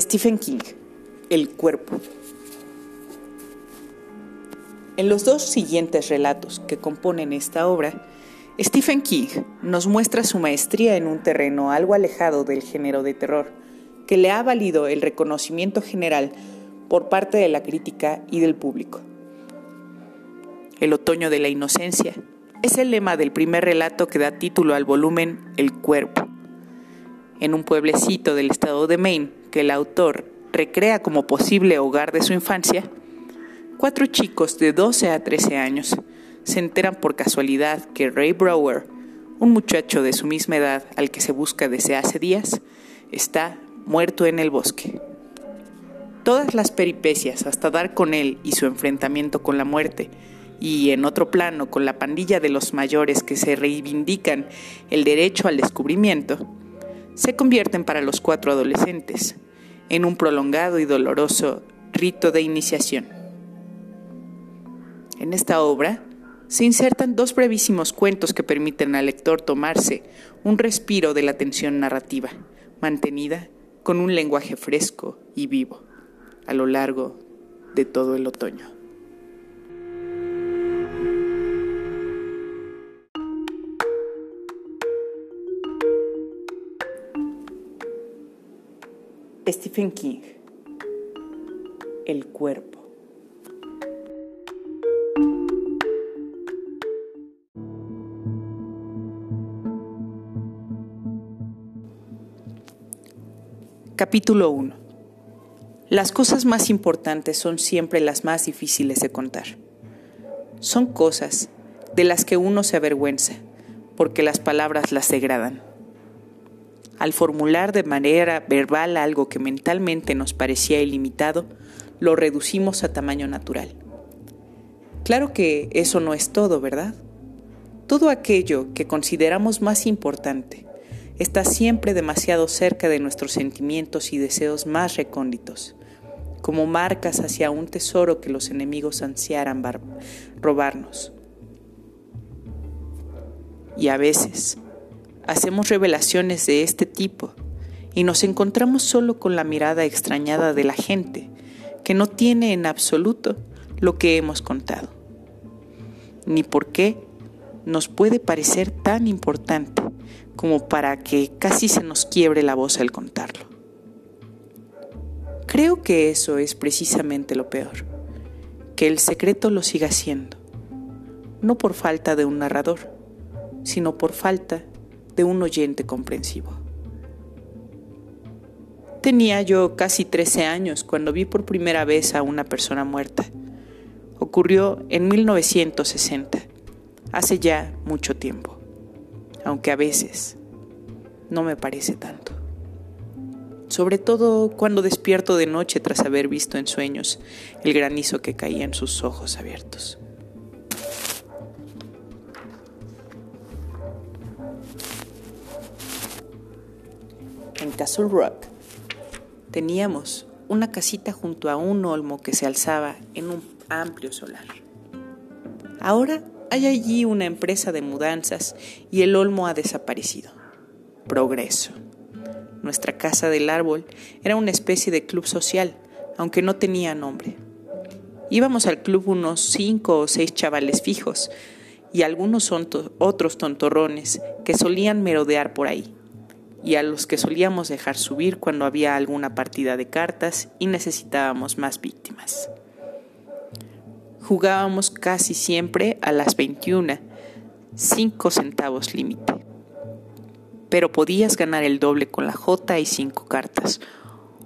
Stephen King, El cuerpo. En los dos siguientes relatos que componen esta obra, Stephen King nos muestra su maestría en un terreno algo alejado del género de terror, que le ha valido el reconocimiento general por parte de la crítica y del público. El otoño de la inocencia es el lema del primer relato que da título al volumen El cuerpo. En un pueblecito del estado de Maine, que el autor recrea como posible hogar de su infancia, cuatro chicos de 12 a 13 años se enteran por casualidad que Ray Brower, un muchacho de su misma edad al que se busca desde hace días, está muerto en el bosque. Todas las peripecias hasta dar con él y su enfrentamiento con la muerte, y en otro plano con la pandilla de los mayores que se reivindican el derecho al descubrimiento, se convierten para los cuatro adolescentes en un prolongado y doloroso rito de iniciación. En esta obra se insertan dos brevísimos cuentos que permiten al lector tomarse un respiro de la tensión narrativa, mantenida con un lenguaje fresco y vivo a lo largo de todo el otoño. Stephen King El cuerpo. Capítulo 1 Las cosas más importantes son siempre las más difíciles de contar. Son cosas de las que uno se avergüenza, porque las palabras las degradan al formular de manera verbal algo que mentalmente nos parecía ilimitado, lo reducimos a tamaño natural. Claro que eso no es todo, ¿verdad? Todo aquello que consideramos más importante está siempre demasiado cerca de nuestros sentimientos y deseos más recónditos, como marcas hacia un tesoro que los enemigos ansiaran robarnos. Y a veces, hacemos revelaciones de este tipo y nos encontramos solo con la mirada extrañada de la gente, que no tiene en absoluto lo que hemos contado, ni por qué nos puede parecer tan importante como para que casi se nos quiebre la voz al contarlo. Creo que eso es precisamente lo peor, que el secreto lo siga siendo, no por falta de un narrador, sino por falta de un oyente comprensivo. Tenía yo casi 13 años cuando vi por primera vez a una persona muerta. Ocurrió en 1960, hace ya mucho tiempo, aunque a veces no me parece tanto. Sobre todo cuando despierto de noche tras haber visto en sueños el granizo que caía en sus ojos abiertos. En Castle Rock, teníamos una casita junto a un olmo que se alzaba en un amplio solar. Ahora hay allí una empresa de mudanzas y el olmo ha desaparecido. Progreso. Nuestra casa del árbol era una especie de club social, aunque no tenía nombre. Íbamos al club unos cinco o seis chavales fijos y algunos otros tontorrones que solían merodear por ahí y a los que solíamos dejar subir cuando había alguna partida de cartas y necesitábamos más víctimas. Jugábamos casi siempre a las 21, 5 centavos límite. Pero podías ganar el doble con la J y 5 cartas,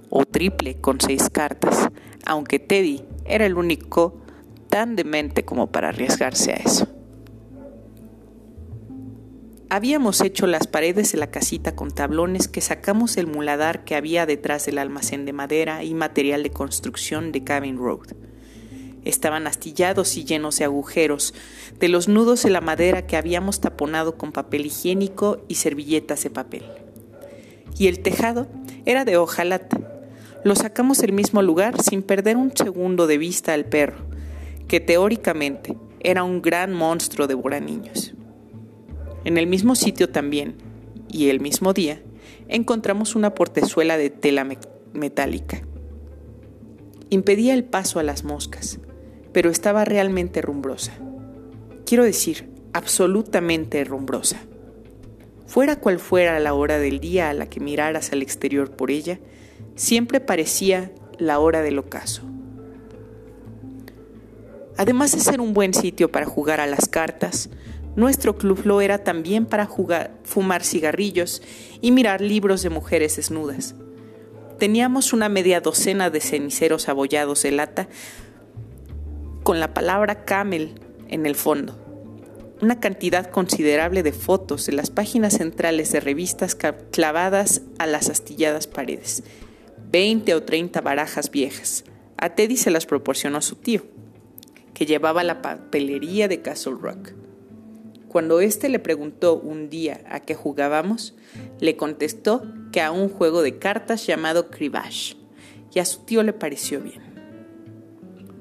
o triple con 6 cartas, aunque Teddy era el único tan demente como para arriesgarse a eso. Habíamos hecho las paredes de la casita con tablones que sacamos del muladar que había detrás del almacén de madera y material de construcción de Cabin Road. Estaban astillados y llenos de agujeros, de los nudos de la madera que habíamos taponado con papel higiénico y servilletas de papel. Y el tejado era de hojalata. Lo sacamos del mismo lugar sin perder un segundo de vista al perro, que teóricamente era un gran monstruo de niños. En el mismo sitio también, y el mismo día, encontramos una portezuela de tela metálica. Impedía el paso a las moscas, pero estaba realmente rumbrosa. Quiero decir, absolutamente rumbrosa. Fuera cual fuera la hora del día a la que miraras al exterior por ella, siempre parecía la hora del ocaso. Además de ser un buen sitio para jugar a las cartas, nuestro club lo era también para jugar, fumar cigarrillos y mirar libros de mujeres desnudas. Teníamos una media docena de ceniceros abollados de lata con la palabra camel en el fondo una cantidad considerable de fotos de las páginas centrales de revistas clavadas a las astilladas paredes, 20 o 30 barajas viejas. A Teddy se las proporcionó su tío, que llevaba la papelería de Castle Rock. Cuando éste le preguntó un día a qué jugábamos, le contestó que a un juego de cartas llamado Cribash, y a su tío le pareció bien.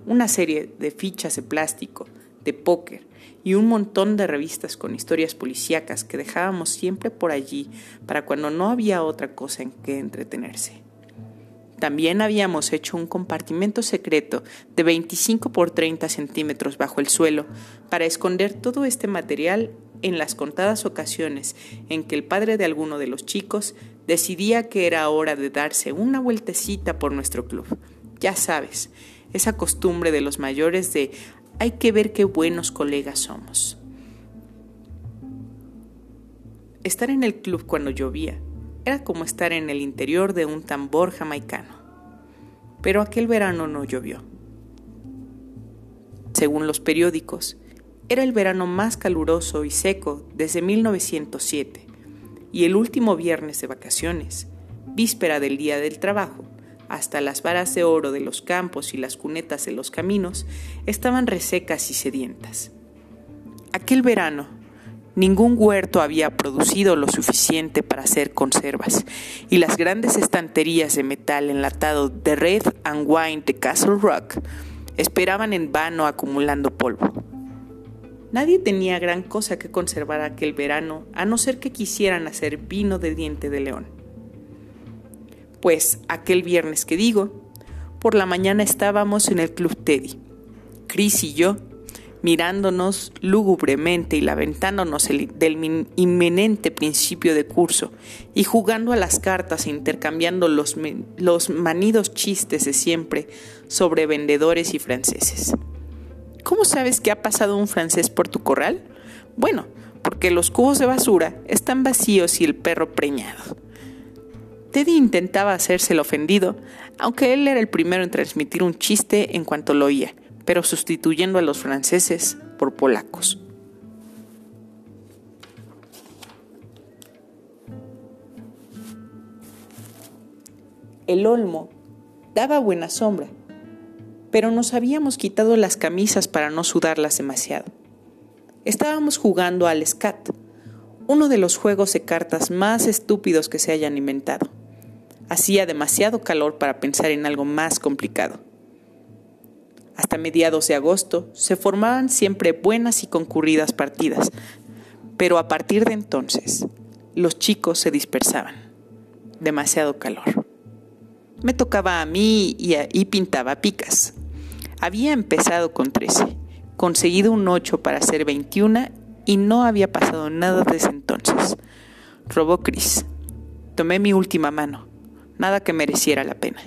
Una serie de fichas de plástico, de póker, y un montón de revistas con historias policíacas que dejábamos siempre por allí para cuando no había otra cosa en que entretenerse. También habíamos hecho un compartimento secreto de 25 por 30 centímetros bajo el suelo para esconder todo este material en las contadas ocasiones en que el padre de alguno de los chicos decidía que era hora de darse una vueltecita por nuestro club. Ya sabes, esa costumbre de los mayores de hay que ver qué buenos colegas somos. Estar en el club cuando llovía era como estar en el interior de un tambor jamaicano. Pero aquel verano no llovió. Según los periódicos, era el verano más caluroso y seco desde 1907 y el último viernes de vacaciones, víspera del Día del Trabajo, hasta las varas de oro de los campos y las cunetas de los caminos estaban resecas y sedientas. Aquel verano, ningún huerto había producido lo suficiente para hacer conservas, y las grandes estanterías de metal enlatado de Red and Wine de Castle Rock esperaban en vano acumulando polvo. Nadie tenía gran cosa que conservar aquel verano, a no ser que quisieran hacer vino de diente de león. Pues aquel viernes que digo, por la mañana estábamos en el Club Teddy, Chris y yo, mirándonos lúgubremente y lamentándonos del inminente principio de curso y jugando a las cartas e intercambiando los, los manidos chistes de siempre sobre vendedores y franceses. ¿Cómo sabes que ha pasado un francés por tu corral? Bueno, porque los cubos de basura están vacíos y el perro preñado. Teddy intentaba hacerse el ofendido, aunque él era el primero en transmitir un chiste en cuanto lo oía, pero sustituyendo a los franceses por polacos. El olmo daba buena sombra, pero nos habíamos quitado las camisas para no sudarlas demasiado. Estábamos jugando al scat, uno de los juegos de cartas más estúpidos que se hayan inventado. Hacía demasiado calor para pensar en algo más complicado. Hasta mediados de agosto se formaban siempre buenas y concurridas partidas, pero a partir de entonces los chicos se dispersaban. Demasiado calor. Me tocaba a mí y, pintaba picas. Había empezado con 13, conseguido un 8 para ser 21 y no había pasado nada desde entonces. Robó Chris. Tomé mi última mano nada que mereciera la pena.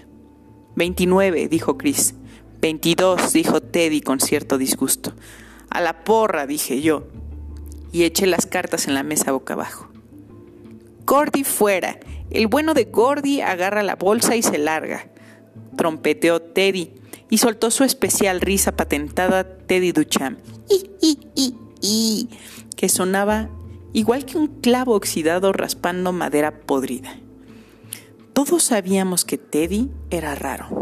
29, dijo Chris. 22, dijo Teddy con cierto disgusto. A la porra, dije yo, y eché las cartas en la mesa boca abajo. Gordy fuera. El bueno de Gordy agarra la bolsa y se larga. Trompeteó Teddy y soltó su especial risa patentada Teddy Ducham. ¡I, i, i, i! que sonaba igual que un clavo oxidado raspando madera podrida. Todos sabíamos que Teddy era raro.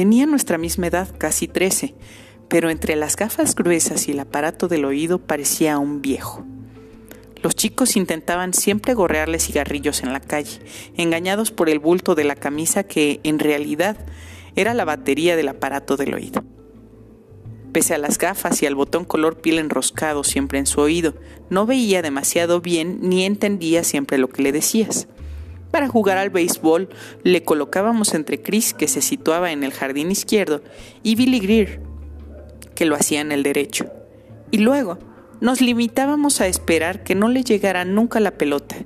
Tenía nuestra misma edad, casi 13, pero entre las gafas gruesas y el aparato del oído parecía un viejo. Los chicos intentaban siempre gorrearle cigarrillos en la calle, engañados por el bulto de la camisa que, en realidad, era la batería del aparato del oído. Pese a las gafas y al botón color piel enroscado siempre en su oído, no veía demasiado bien ni entendía siempre lo que le decías Para jugar al béisbol le colocábamos entre Chris, que se situaba en el jardín izquierdo, y Billy Greer, que lo hacía en el derecho. Y luego nos limitábamos a esperar que no le llegara nunca la pelota,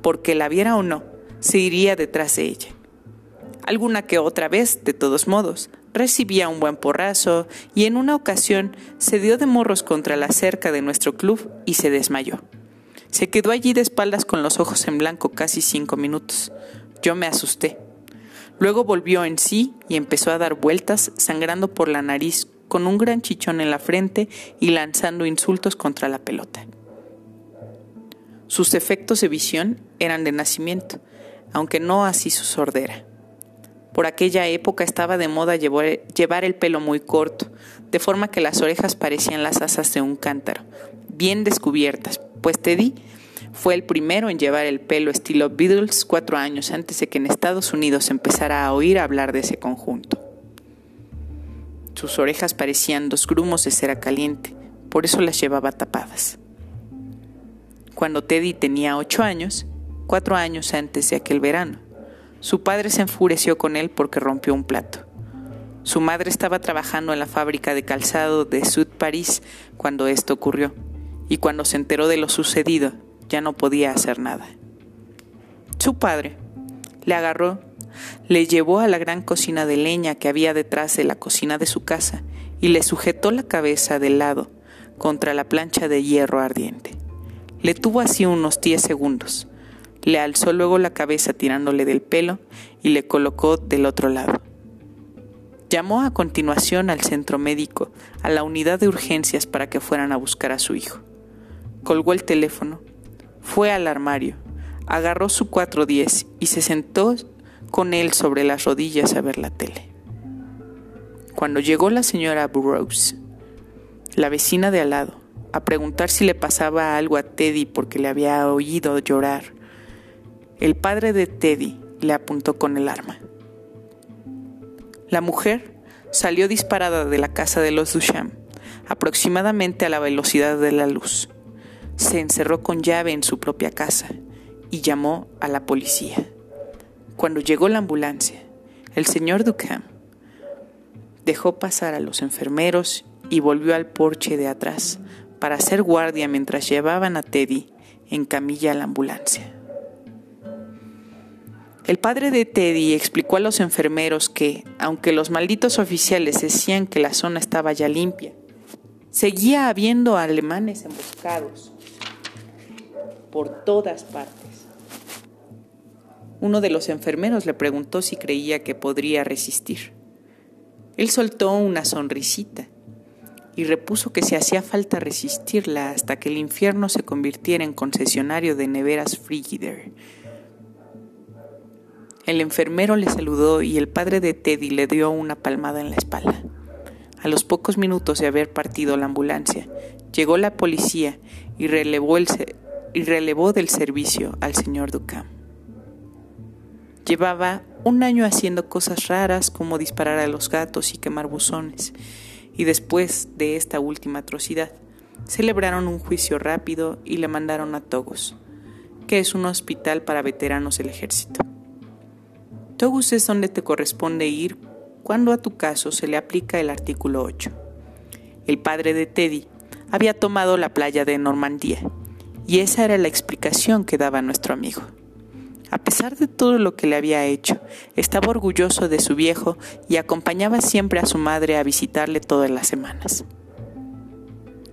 porque la viera o no, se iría detrás de ella. Alguna que otra vez, de todos modos, recibía un buen porrazo y en una ocasión se dio de morros contra la cerca de nuestro club y se desmayó. Se quedó allí de espaldas con los ojos en blanco casi cinco minutos. Yo me asusté. Luego volvió en sí y empezó a dar vueltas, sangrando por la nariz, con un gran chichón en la frente y lanzando insultos contra la pelota. Sus efectos de visión eran de nacimiento, aunque no así su sordera. Por aquella época estaba de moda llevar el pelo muy corto, de forma que las orejas parecían las asas de un cántaro, bien descubiertas, pues Teddy fue el primero en llevar el pelo estilo Beatles cuatro años antes de que en Estados Unidos empezara a oír hablar de ese conjunto. Sus orejas parecían dos grumos de cera caliente, por eso las llevaba tapadas. Cuando Teddy tenía ocho años, cuatro años antes de aquel verano, su padre se enfureció con él porque rompió un plato. Su madre estaba trabajando en la fábrica de calzado de Sud París cuando esto ocurrió y cuando se enteró de lo sucedido ya no podía hacer nada. Su padre le agarró, le llevó a la gran cocina de leña que había detrás de la cocina de su casa y le sujetó la cabeza de lado contra la plancha de hierro ardiente. Le tuvo así unos diez segundos. Le alzó luego la cabeza tirándole del pelo y le colocó del otro lado. Llamó a continuación al centro médico, a la unidad de urgencias para que fueran a buscar a su hijo colgó el teléfono, fue al armario, agarró su 410 y se sentó con él sobre las rodillas a ver la tele. Cuando llegó la señora Burroughs, la vecina de al lado, a preguntar si le pasaba algo a Teddy porque le había oído llorar, el padre de Teddy le apuntó con el arma. La mujer salió disparada de la casa de los Duchamp, aproximadamente a la velocidad de la luz se encerró con llave en su propia casa y llamó a la policía. Cuando llegó la ambulancia, el señor Duchamp dejó pasar a los enfermeros y volvió al porche de atrás para hacer guardia mientras llevaban a Teddy en camilla a la ambulancia. El padre de Teddy explicó a los enfermeros que, aunque los malditos oficiales decían que la zona estaba ya limpia, seguía habiendo alemanes emboscados por todas partes. Uno de los enfermeros le preguntó si creía que podría resistir. Él soltó una sonrisita y repuso que si hacía falta resistirla hasta que el infierno se convirtiera en concesionario de neveras Frigider. El enfermero le saludó y el padre de Teddy le dio una palmada en la espalda. A los pocos minutos de haber partido la ambulancia, llegó la policía y relevó el, y relevó del servicio al señor Ducamp. Llevaba un año haciendo cosas raras como disparar a los gatos y quemar buzones, y después de esta última atrocidad, celebraron un juicio rápido y le mandaron a Togus, que es un hospital para veteranos del ejército. Togus es donde te corresponde ir cuando a tu caso se le aplica el artículo 8. El padre de Teddy había tomado la playa de Normandía y esa era la explicación que daba nuestro amigo. A pesar de todo lo que le había hecho, estaba orgulloso de su viejo y acompañaba siempre a su madre a visitarle todas las semanas.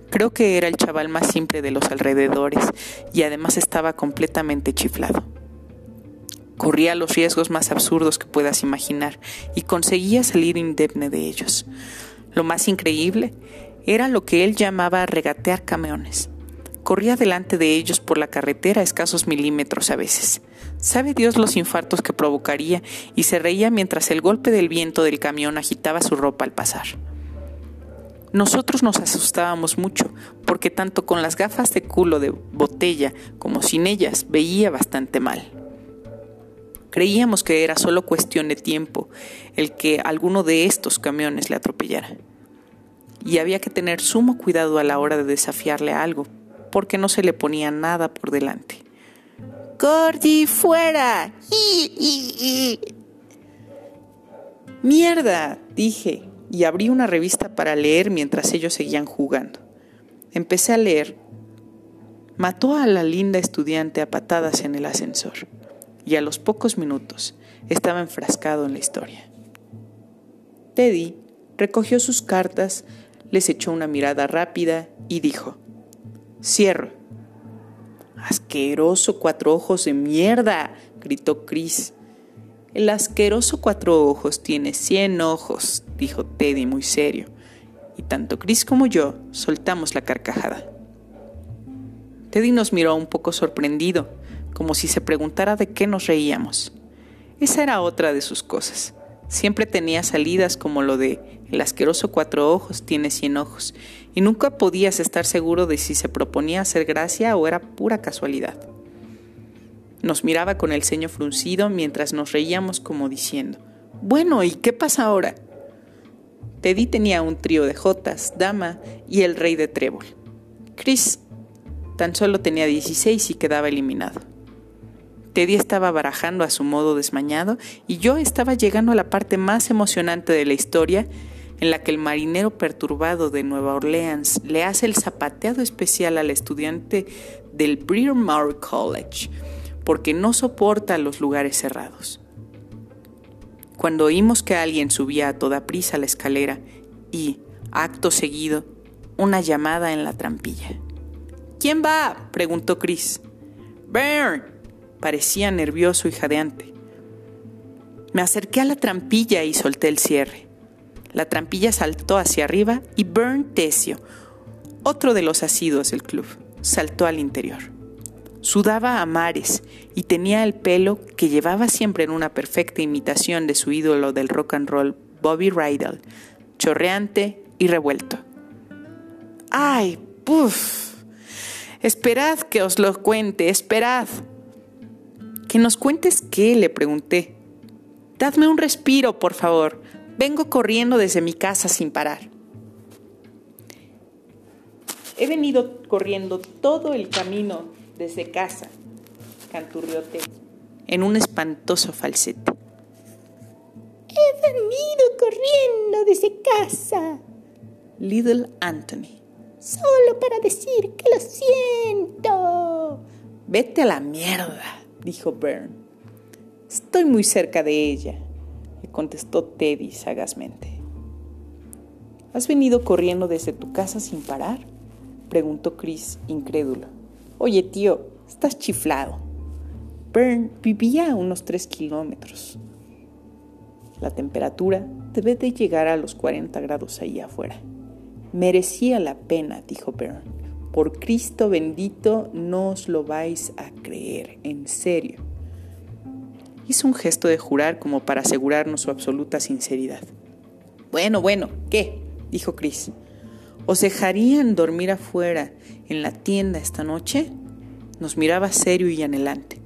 Creo que era el chaval más simple de los alrededores y además estaba completamente chiflado. Corría los riesgos más absurdos que puedas imaginar y conseguía salir indemne de ellos. Lo más increíble era lo que él llamaba regatear camiones corría delante de ellos por la carretera a escasos milímetros a veces. Sabe Dios los infartos que provocaría y se reía mientras el golpe del viento del camión agitaba su ropa al pasar. Nosotros nos asustábamos mucho porque tanto con las gafas de culo de botella como sin ellas veía bastante mal. Creíamos que era solo cuestión de tiempo el que alguno de estos camiones le atropellara. Y había que tener sumo cuidado a la hora de desafiarle algo, porque no se le ponía nada por delante. Gordy, fuera. Mierda, dije, y abrí una revista para leer mientras ellos seguían jugando. Empecé a leer. Mató a la linda estudiante a patadas en el ascensor, y a los pocos minutos estaba enfrascado en la historia. Teddy recogió sus cartas, les echó una mirada rápida y dijo, Cierro. Asqueroso cuatro ojos de mierda, gritó Chris. El asqueroso cuatro ojos tiene cien ojos, dijo Teddy muy serio, y tanto Chris como yo soltamos la carcajada. Teddy nos miró un poco sorprendido, como si se preguntara de qué nos reíamos. Esa era otra de sus cosas. Siempre tenía salidas como lo de el asqueroso cuatro ojos tiene cien ojos, y nunca podías estar seguro de si se proponía hacer gracia o era pura casualidad. Nos miraba con el ceño fruncido mientras nos reíamos como diciendo, bueno, ¿y qué pasa ahora? Teddy tenía un trío de jotas, dama y el rey de trébol. Chris tan solo tenía 16 y quedaba eliminado. Teddy estaba barajando a su modo desmañado y yo estaba llegando a la parte más emocionante de la historia en la que el marinero perturbado de Nueva Orleans le hace el zapateado especial al estudiante del Mawr College porque no soporta los lugares cerrados. Cuando oímos que alguien subía a toda prisa la escalera y, acto seguido, una llamada en la trampilla. ¿Quién va? preguntó Chris. Bern, Parecía nervioso y jadeante. Me acerqué a la trampilla y solté el cierre. La trampilla saltó hacia arriba y Bern Tesio, otro de los asiduos del club, saltó al interior. Sudaba a mares y tenía el pelo que llevaba siempre en una perfecta imitación de su ídolo del rock and roll, Bobby Rydell, chorreante y revuelto. ¡Ay! ¡Puf! Esperad que os lo cuente, esperad. Que nos cuentes qué, le pregunté. Dadme un respiro, por favor. Vengo corriendo desde mi casa sin parar. He venido corriendo todo el camino desde casa, canturriote, en un espantoso falsete. He venido corriendo desde casa. Little Anthony. Solo para decir que lo siento. Vete a la mierda dijo Bern. Estoy muy cerca de ella, le contestó Teddy sagazmente. ¿Has venido corriendo desde tu casa sin parar? preguntó Chris, incrédulo. Oye, tío, estás chiflado. Bern vivía a unos tres kilómetros. La temperatura debe de llegar a los 40 grados ahí afuera. Merecía la pena, dijo Bern. Por Cristo bendito, no os lo vais a creer, en serio. Hizo un gesto de jurar como para asegurarnos su absoluta sinceridad. Bueno, bueno, ¿qué? dijo Chris. ¿Os dejarían dormir afuera en la tienda esta noche? Nos miraba serio y anhelante.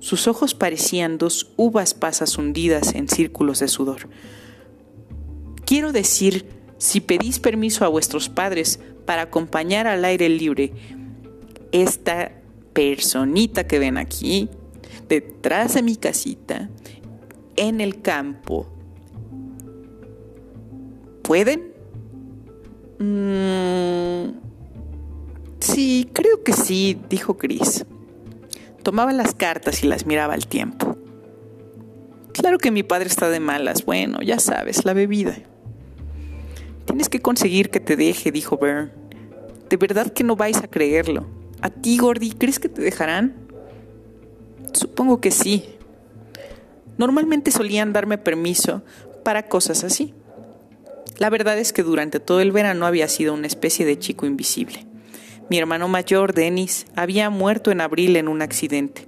Sus ojos parecían dos uvas pasas hundidas en círculos de sudor. Quiero decir, si pedís permiso a vuestros padres para acompañar al aire libre esta personita que ven aquí, detrás de mi casita, en el campo. ¿Pueden? Mm, sí, creo que sí, dijo Chris. Tomaba las cartas y las miraba al tiempo. Claro que mi padre está de malas. Bueno, ya sabes, la bebida. Tienes que conseguir que te deje, dijo Bern. De verdad que no vais a creerlo. ¿A ti, Gordy, crees que te dejarán? Supongo que sí. Normalmente solían darme permiso para cosas así. La verdad es que durante todo el verano había sido una especie de chico invisible. Mi hermano mayor, Dennis, había muerto en abril en un accidente.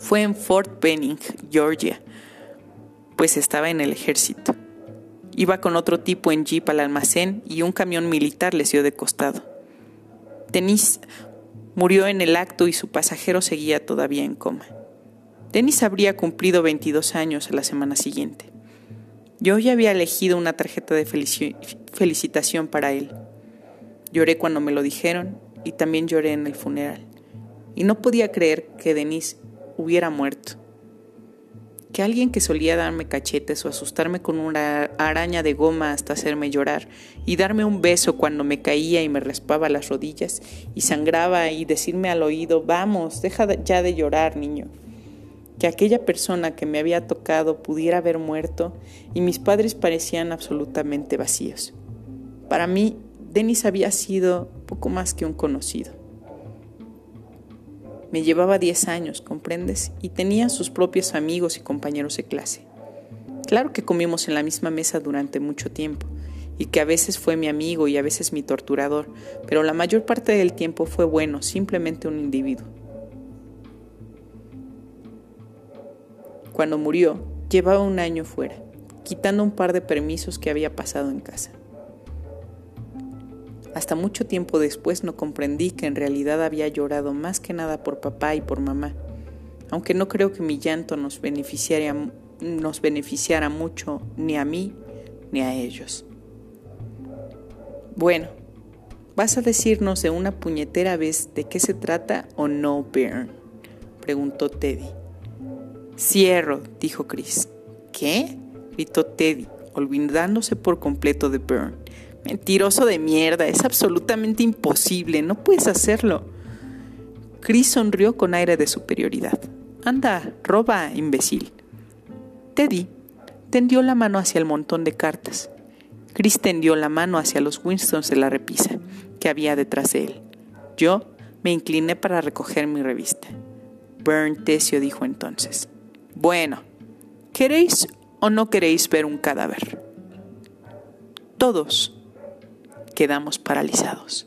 Fue en Fort Benning, Georgia, pues estaba en el ejército. Iba con otro tipo en jeep al almacén y un camión militar les dio de costado. Denis murió en el acto y su pasajero seguía todavía en coma. Denis habría cumplido 22 años a la semana siguiente. Yo ya había elegido una tarjeta de felicitación para él. Lloré cuando me lo dijeron y también lloré en el funeral. y no podía creer que Denise hubiera muerto. Que alguien que solía darme cachetes o asustarme con una araña de goma hasta hacerme llorar y darme un beso cuando me caía y me raspaba las rodillas y sangraba y decirme al oído, vamos, deja ya de llorar, niño. Que aquella persona que me había tocado pudiera haber muerto y mis padres parecían absolutamente vacíos. Para mí, Denis había sido poco más que un conocido. Me llevaba 10 años, ¿comprendes? Y tenía sus propios amigos y compañeros de clase. Claro que comimos en la misma mesa durante mucho tiempo, y que a veces fue mi amigo y a veces mi torturador, pero la mayor parte del tiempo fue bueno, simplemente un individuo. Cuando murió, llevaba un año fuera, quitando un par de permisos que había pasado en casa. Hasta mucho tiempo después no comprendí que en realidad había llorado más que nada por papá y por mamá, aunque no creo que mi llanto nos beneficiara, mucho ni a mí ni a ellos. Bueno, ¿vas a decirnos de una puñetera vez de qué se trata o no, Bern? preguntó Teddy. Cierro, dijo Chris. ¿Qué? gritó Teddy, olvidándose por completo de Bern. Mentiroso de mierda, es absolutamente imposible, no puedes hacerlo. Chris sonrió con aire de superioridad. Anda, roba, imbécil. Teddy tendió la mano hacia el montón de cartas. Chris tendió la mano hacia los Winstons de la repisa que había detrás de él. Yo me incliné para recoger mi revista. Burn Tesio dijo entonces. Bueno, ¿queréis o no queréis ver un cadáver? Todos quedamos paralizados.